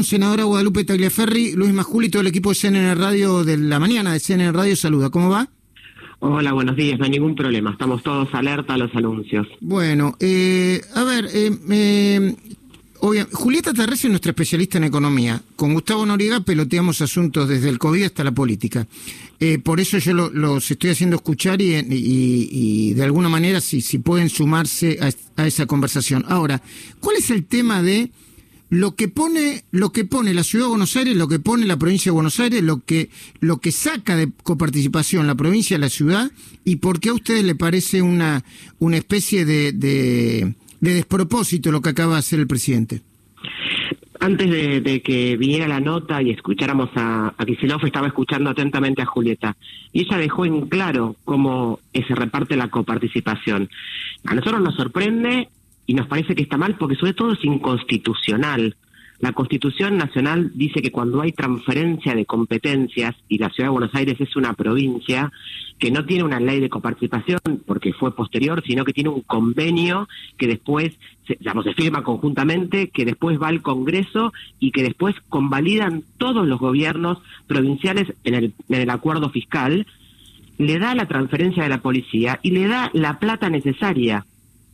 Senadora Guadalupe Tagliaferri, Luis Majuli y todo el equipo de CNN Radio de la mañana de CNN Radio saluda. ¿Cómo va? Hola, buenos días, no hay ningún problema, estamos todos alerta a los anuncios. Bueno, eh, a ver, eh, eh, Julieta Terres es nuestra especialista en economía. Con Gustavo Noriega peloteamos asuntos desde el COVID hasta la política. Eh, por eso yo los estoy haciendo escuchar y, de alguna manera si, si pueden sumarse a esa conversación. Ahora, ¿cuál es el tema de lo que pone, lo que pone la ciudad de Buenos Aires, lo que pone la provincia de Buenos Aires, lo que, lo que saca de coparticipación la provincia de la ciudad, y por qué a ustedes le parece una, una especie de, de, despropósito lo que acaba de hacer el presidente. Antes de, que viniera la nota y escucháramos a, a estaba escuchando atentamente a Julieta. Y ella dejó en claro cómo se reparte la coparticipación. A nosotros nos sorprende y nos parece que está mal porque sobre todo es inconstitucional. La Constitución Nacional dice que cuando hay transferencia de competencias y la Ciudad de Buenos Aires es una provincia que no tiene una ley de coparticipación porque fue posterior, sino que tiene un convenio que después se, digamos, se firma conjuntamente, que después va al Congreso y que después convalidan todos los gobiernos provinciales en el, en el acuerdo fiscal, le da la transferencia de la policía y le da la plata necesaria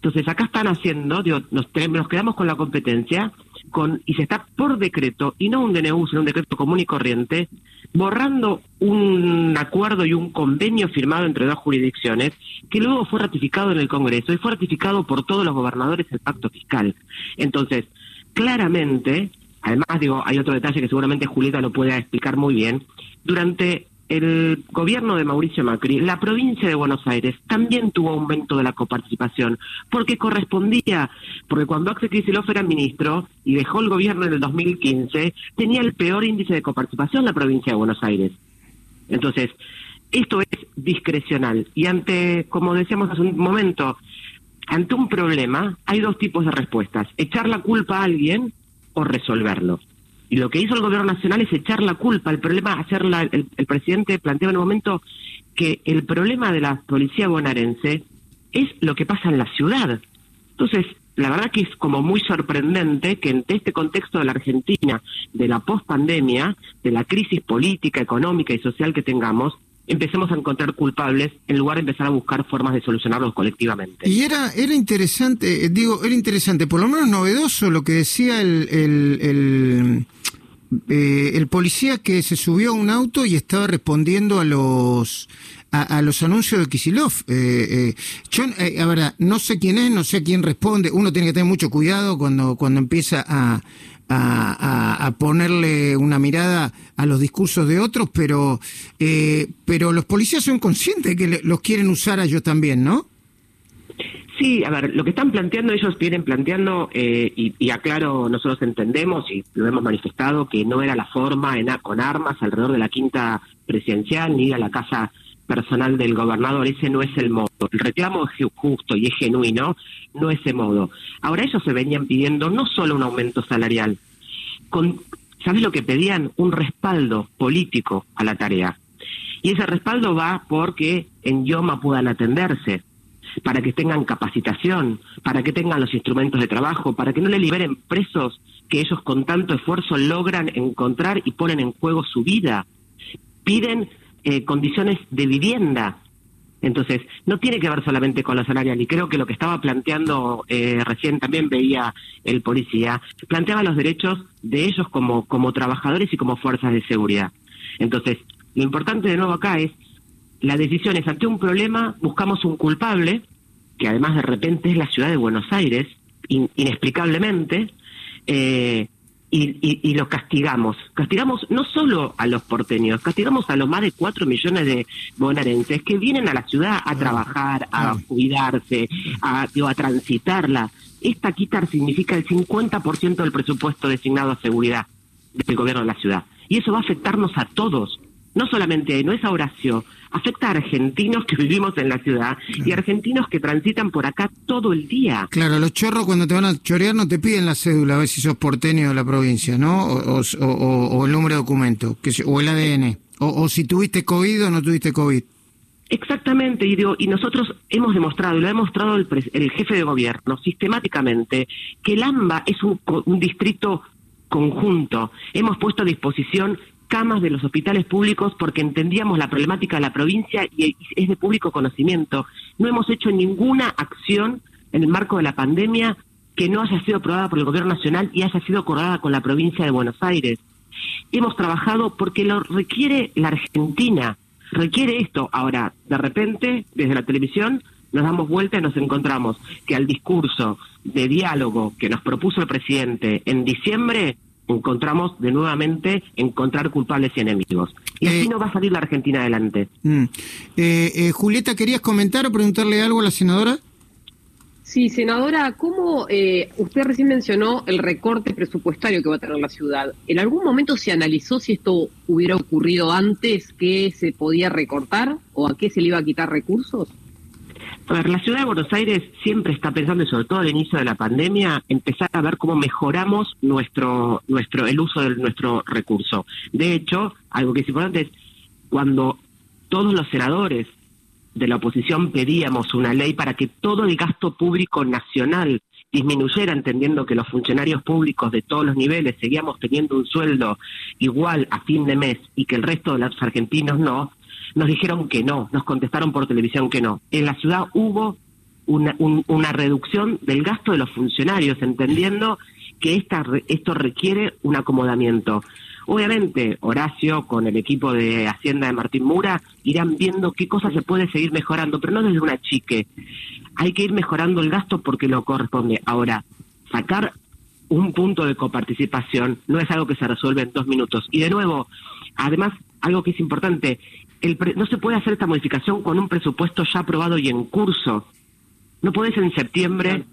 entonces acá están haciendo, digo, nos, quedamos con la competencia con y se está por decreto, y no un DNU, sino un decreto común y corriente, borrando un acuerdo y un convenio firmado entre dos jurisdicciones, que luego fue ratificado en el Congreso y fue ratificado por todos los gobernadores el pacto fiscal. Entonces, claramente, además digo, hay otro detalle que seguramente Julieta lo puede explicar muy bien, durante el gobierno de Mauricio Macri, la provincia de Buenos Aires también tuvo aumento de la coparticipación, porque correspondía, porque cuando Axel Kicillof era ministro y dejó el gobierno en el 2015, tenía el peor índice de coparticipación la provincia de Buenos Aires. Entonces, esto es discrecional. Y ante, como decíamos hace un momento, ante un problema hay dos tipos de respuestas, echar la culpa a alguien o resolverlo. Y lo que hizo el gobierno nacional es echar la culpa. El problema, hacerla, el, presidente planteaba en un momento que el problema de la policía bonaerense es lo que pasa en la ciudad. Entonces, la verdad que es como muy sorprendente que en este contexto de la Argentina, de la pospandemia, de la crisis política, económica y social que tengamos, empecemos a encontrar culpables en lugar de empezar a buscar formas de solucionarlos colectivamente. Y era era interesante, eh, digo, era interesante, por lo menos novedoso lo que decía el, el eh, el policía que se subió a un auto y estaba respondiendo a los a, los anuncios de Kisilov. Eh, eh, yo, eh, no sé quién es, no sé quién responde. Uno tiene que tener mucho cuidado cuando, cuando empieza a, a, ponerle una mirada a los discursos de otros, pero, eh, pero los policías son conscientes que los quieren usar a ellos también, ¿no? Sí, a ver, lo que están planteando ellos vienen planteando, eh, y, aclaro, nosotros entendemos y lo hemos manifestado, que no era la forma en, con armas alrededor de la quinta presidencial ni a la casa personal del gobernador, ese no es el modo. El reclamo es justo y es genuino, no es ese modo. Ahora ellos se venían pidiendo no solo un aumento salarial, con, ¿sabes lo que pedían? Un respaldo político a la tarea. Y ese respaldo va porque en Yoma puedan atenderse para que tengan capacitación, para que tengan los instrumentos de trabajo, para que no le liberen presos que ellos con tanto esfuerzo logran encontrar y ponen en juego su vida. Piden eh, condiciones de vivienda. Entonces, no tiene que ver solamente con la salarial, y creo que lo que estaba planteando eh, recién también veía el policía, planteaba los derechos de ellos como, como trabajadores y como fuerzas de seguridad. Entonces, lo importante de nuevo acá es la decisión es ante un problema, buscamos un culpable, que además de repente es la ciudad de Buenos Aires, inexplicablemente, eh, y, y, lo castigamos. Castigamos no solo a los porteños, castigamos a los más de cuatro millones de bonaerenses que vienen a la ciudad a trabajar, a cuidarse, a, a transitarla. Esta quitar significa el 50% del presupuesto designado a seguridad del gobierno de la ciudad. Y eso va a afectarnos a todos no solamente no es a Horacio, afecta a argentinos que vivimos en la ciudad y argentinos que transitan por acá todo el día. Claro, los chorros cuando te van a chorear no te piden la cédula a ver si sos porteño de la provincia, ¿no? O, el número de documento, que, o el ADN, o, si tuviste COVID o no tuviste COVID. Exactamente, y, digo, y nosotros hemos demostrado, y lo ha demostrado el, jefe de gobierno sistemáticamente, que el AMBA es un, un distrito conjunto. Hemos puesto a disposición camas de los hospitales públicos porque entendíamos la problemática de la provincia y es de público conocimiento. No hemos hecho ninguna acción en el marco de la pandemia que no haya sido aprobada por el Gobierno Nacional y haya sido acordada con la provincia de Buenos Aires. Hemos trabajado porque lo requiere la Argentina, requiere esto. Ahora, de repente, desde la televisión, nos damos vuelta y nos encontramos que al discurso de diálogo que nos propuso el presidente en diciembre, encontramos de nuevamente encontrar culpables y enemigos. Y así eh, no va a salir la Argentina adelante. Mm. Eh, eh, Julieta, ¿querías comentar o preguntarle algo a la senadora? Sí, senadora, ¿cómo eh, usted recién mencionó el recorte presupuestario que va a tener la ciudad? ¿En algún momento se analizó si esto hubiera ocurrido antes, que se podía recortar o a qué se le iba a quitar recursos? A ver, la ciudad de Buenos Aires siempre está pensando, y sobre todo al inicio de la pandemia, empezar a ver cómo mejoramos nuestro, nuestro, el uso de nuestro recurso. De hecho, algo que es importante es cuando todos los senadores de la oposición pedíamos una ley para que todo el gasto público nacional disminuyera, entendiendo que los funcionarios públicos de todos los niveles seguíamos teniendo un sueldo igual a fin de mes y que el resto de los argentinos no, nos dijeron que no, nos contestaron por televisión que no. En la ciudad hubo una, reducción del gasto de los funcionarios, entendiendo que esta, esto requiere un acomodamiento. Obviamente, Horacio, con el equipo de Hacienda de Martín Mura, irán viendo qué cosas se puede seguir mejorando, pero no desde una chique. Hay que ir mejorando el gasto porque lo corresponde. Ahora, sacar un punto de coparticipación no es algo que se resuelve en dos minutos. Y de nuevo, además, algo que es importante, el no se puede hacer esta modificación con un presupuesto ya aprobado y en curso. No puedes en septiembre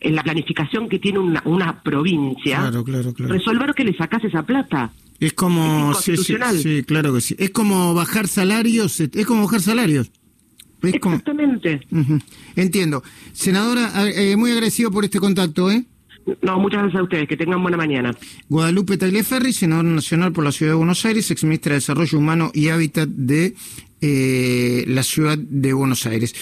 en la planificación que tiene una, una provincia, resolver que le sacas esa plata. Es como, sí, sí, claro que sí. Es como bajar salarios, es como bajar salarios. Exactamente. Entiendo. Senadora, eh, muy agradecido por este contacto, ¿eh? No, muchas gracias a ustedes. Que tengan buena mañana. Guadalupe Tagliaferri, senadora nacional por la Ciudad de Buenos Aires, exministra de Desarrollo Humano y Hábitat de eh, la Ciudad de Buenos Aires.